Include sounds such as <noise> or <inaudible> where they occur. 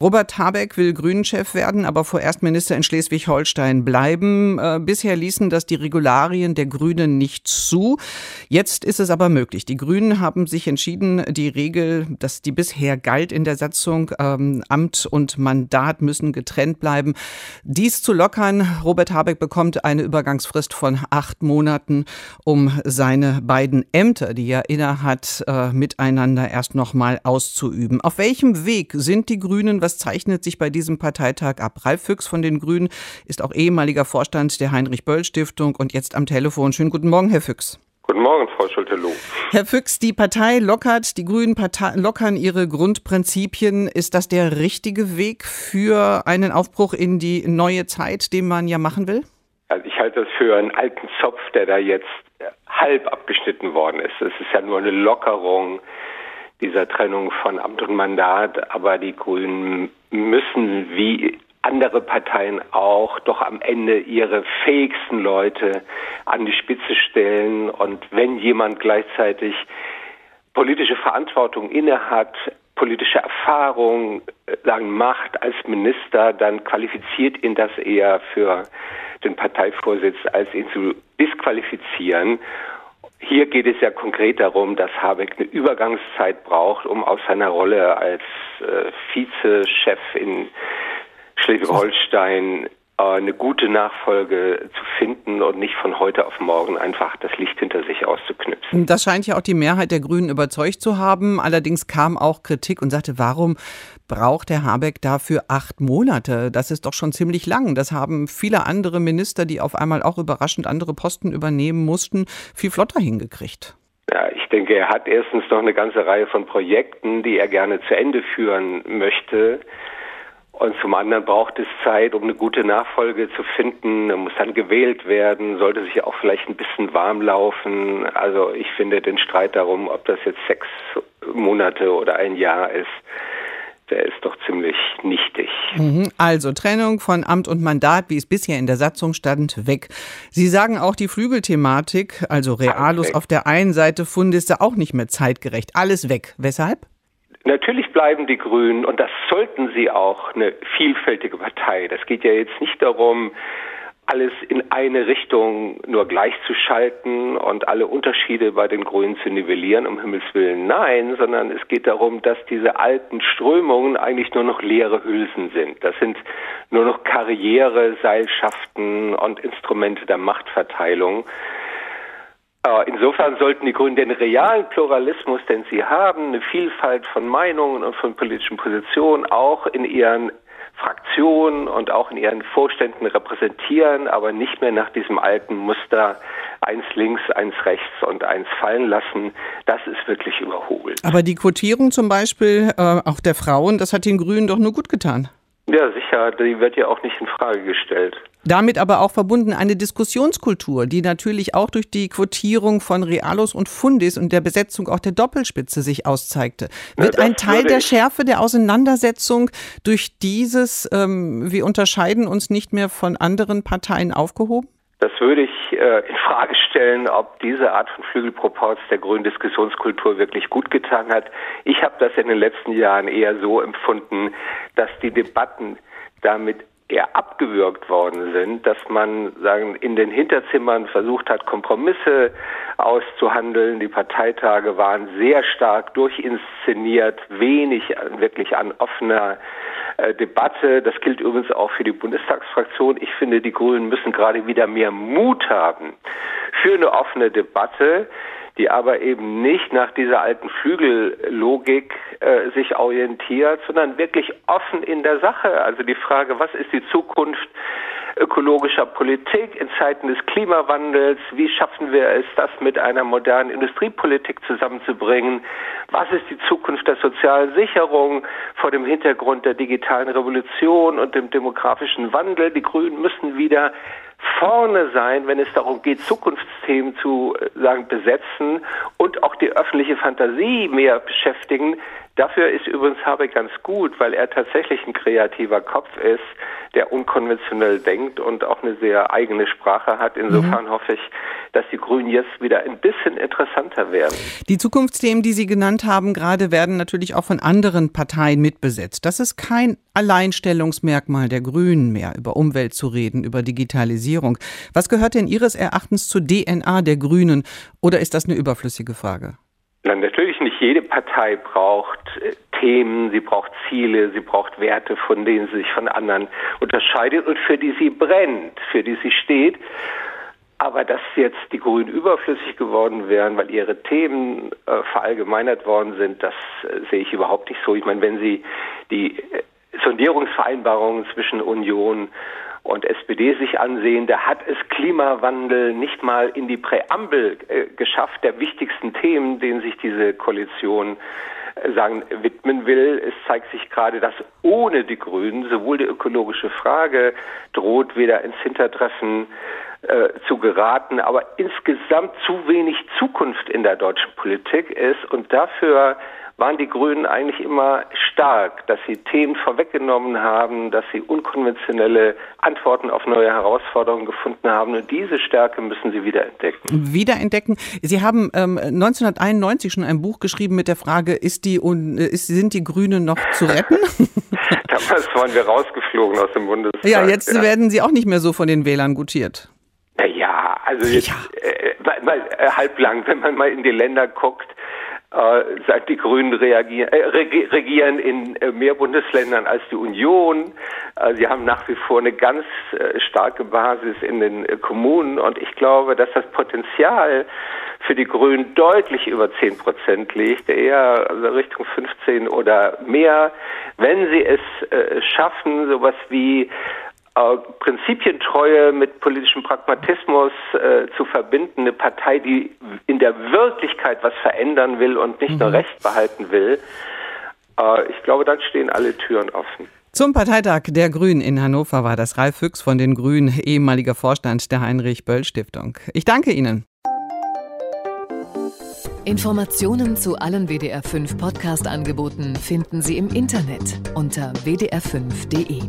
Robert Habeck will Grünen-Chef werden, aber vorerst Minister in Schleswig-Holstein bleiben. Äh, bisher ließen das die Regularien der Grünen nicht zu. Jetzt ist es aber möglich. Die Grünen haben sich entschieden, die Regel, dass die bisher galt in der Satzung, ähm, Amt und Mandat müssen getrennt bleiben, dies zu lockern. Robert Habeck bekommt eine Übergangsfrist von acht Monaten, um seine beiden Ämter, die er innehat, äh, miteinander erst nochmal auszuüben. Auf welchem Weg sind die Grünen? Was zeichnet sich bei diesem Parteitag ab? Ralf Füchs von den Grünen ist auch ehemaliger Vorstand der Heinrich-Böll-Stiftung und jetzt am Telefon. Schönen guten Morgen, Herr Füchs. Guten Morgen, Frau Schulte-Loh. Herr Füchs, die Partei lockert, die Grünen Partei lockern ihre Grundprinzipien. Ist das der richtige Weg für einen Aufbruch in die neue Zeit, den man ja machen will? Also ich halte das für einen alten Zopf, der da jetzt halb abgeschnitten worden ist. Es ist ja nur eine Lockerung dieser Trennung von Amt und Mandat, aber die Grünen müssen wie andere Parteien auch doch am Ende ihre fähigsten Leute an die Spitze stellen und wenn jemand gleichzeitig politische Verantwortung innehat, politische Erfahrung äh, sagen Macht als Minister, dann qualifiziert ihn das eher für den Parteivorsitz, als ihn zu disqualifizieren. Hier geht es ja konkret darum, dass Habeck eine Übergangszeit braucht, um aus seiner Rolle als äh, Vizechef in Schleswig-Holstein eine gute Nachfolge zu finden und nicht von heute auf morgen einfach das Licht hinter sich auszuknipsen. Das scheint ja auch die Mehrheit der Grünen überzeugt zu haben. Allerdings kam auch Kritik und sagte, warum braucht Herr Habeck dafür acht Monate? Das ist doch schon ziemlich lang. Das haben viele andere Minister, die auf einmal auch überraschend andere Posten übernehmen mussten, viel flotter hingekriegt. Ja, ich denke, er hat erstens noch eine ganze Reihe von Projekten, die er gerne zu Ende führen möchte. Und zum anderen braucht es Zeit, um eine gute Nachfolge zu finden. Muss dann gewählt werden, sollte sich auch vielleicht ein bisschen warm laufen. Also ich finde den Streit darum, ob das jetzt sechs Monate oder ein Jahr ist, der ist doch ziemlich nichtig. Mhm. Also Trennung von Amt und Mandat, wie es bisher in der Satzung stand, weg. Sie sagen auch die Flügelthematik, also Realos auf der einen Seite, Fundiste auch nicht mehr zeitgerecht. Alles weg. Weshalb? Natürlich bleiben die Grünen, und das sollten sie auch, eine vielfältige Partei. Das geht ja jetzt nicht darum, alles in eine Richtung nur gleichzuschalten und alle Unterschiede bei den Grünen zu nivellieren, um Himmels Willen nein, sondern es geht darum, dass diese alten Strömungen eigentlich nur noch leere Hülsen sind. Das sind nur noch Karriere, Seilschaften und Instrumente der Machtverteilung. Äh, insofern sollten die Grünen den realen Pluralismus, den sie haben, eine Vielfalt von Meinungen und von politischen Positionen auch in ihren Fraktionen und auch in ihren Vorständen repräsentieren, aber nicht mehr nach diesem alten Muster eins links, eins rechts und eins fallen lassen. Das ist wirklich überholt. Aber die Quotierung zum Beispiel äh, auch der Frauen, das hat den Grünen doch nur gut getan. Ja, sicher, die wird ja auch nicht in Frage gestellt. Damit aber auch verbunden eine Diskussionskultur, die natürlich auch durch die Quotierung von Realos und Fundis und der Besetzung auch der Doppelspitze sich auszeigte. Wird ja, ein Teil der Schärfe der Auseinandersetzung durch dieses, ähm, wir unterscheiden uns nicht mehr von anderen Parteien aufgehoben? Das würde ich äh, in Frage stellen, ob diese Art von Flügelproports der grünen Diskussionskultur wirklich gut getan hat. Ich habe das in den letzten Jahren eher so empfunden, dass die Debatten damit eher abgewürgt worden sind, dass man sagen in den Hinterzimmern versucht hat, Kompromisse auszuhandeln. Die Parteitage waren sehr stark durchinszeniert, wenig wirklich an offener äh, Debatte. Das gilt übrigens auch für die Bundestagsfraktion. Ich finde, die Grünen müssen gerade wieder mehr Mut haben für eine offene Debatte die aber eben nicht nach dieser alten Flügellogik äh, sich orientiert, sondern wirklich offen in der Sache. Also die Frage, was ist die Zukunft ökologischer Politik in Zeiten des Klimawandels? Wie schaffen wir es, das mit einer modernen Industriepolitik zusammenzubringen? Was ist die Zukunft der sozialen Sicherung vor dem Hintergrund der digitalen Revolution und dem demografischen Wandel? Die Grünen müssen wieder vorne sein, wenn es darum geht, Zukunftsthemen zu äh, sagen, besetzen und auch die öffentliche Fantasie mehr beschäftigen. Dafür ist übrigens Habeck ganz gut, weil er tatsächlich ein kreativer Kopf ist, der unkonventionell denkt und auch eine sehr eigene Sprache hat. Insofern mhm. hoffe ich, dass die Grünen jetzt wieder ein bisschen interessanter werden. Die Zukunftsthemen, die Sie genannt haben, gerade werden natürlich auch von anderen Parteien mitbesetzt. Das ist kein Alleinstellungsmerkmal der Grünen mehr, über Umwelt zu reden, über Digitalisierung. Was gehört denn Ihres Erachtens zur DNA der Grünen oder ist das eine überflüssige Frage? Nein, natürlich nicht jede Partei braucht äh, Themen, sie braucht Ziele, sie braucht Werte, von denen sie sich von anderen unterscheidet und für die sie brennt, für die sie steht. Aber dass jetzt die Grünen überflüssig geworden wären, weil ihre Themen äh, verallgemeinert worden sind, das äh, sehe ich überhaupt nicht so. Ich meine, wenn Sie die äh, Sondierungsvereinbarungen zwischen Union und SPD sich ansehen, da hat es Klimawandel nicht mal in die Präambel äh, geschafft, der wichtigsten Themen, denen sich diese Koalition äh, sagen, widmen will. Es zeigt sich gerade, dass ohne die Grünen sowohl die ökologische Frage droht, wieder ins Hintertreffen äh, zu geraten, aber insgesamt zu wenig Zukunft in der deutschen Politik ist und dafür waren die Grünen eigentlich immer stark, dass sie Themen vorweggenommen haben, dass sie unkonventionelle Antworten auf neue Herausforderungen gefunden haben. Und diese Stärke müssen sie wiederentdecken. Wiederentdecken. Sie haben ähm, 1991 schon ein Buch geschrieben mit der Frage, ist die, ist, sind die Grünen noch zu retten? <laughs> Damals waren wir rausgeflogen aus dem Bundestag. Ja, jetzt ja. werden sie auch nicht mehr so von den Wählern gutiert. Ja, also jetzt ja. Äh, mal, äh, halblang, wenn man mal in die Länder guckt, äh, seit die Grünen reagieren, äh, regieren in äh, mehr Bundesländern als die Union. Äh, sie haben nach wie vor eine ganz äh, starke Basis in den äh, Kommunen und ich glaube, dass das Potenzial für die Grünen deutlich über 10 Prozent liegt, eher also Richtung 15 oder mehr, wenn sie es schaffen, sowas wie äh, Prinzipientreue mit politischem Pragmatismus äh, zu verbinden, eine Partei, die in der Wirklichkeit was verändern will und nicht mhm. nur Recht behalten will, äh, ich glaube, dann stehen alle Türen offen. Zum Parteitag der Grünen in Hannover war das Ralf Füchs von den Grünen, ehemaliger Vorstand der Heinrich-Böll-Stiftung. Ich danke Ihnen. Informationen zu allen WDR5 Podcast-Angeboten finden Sie im Internet unter wdr5.de.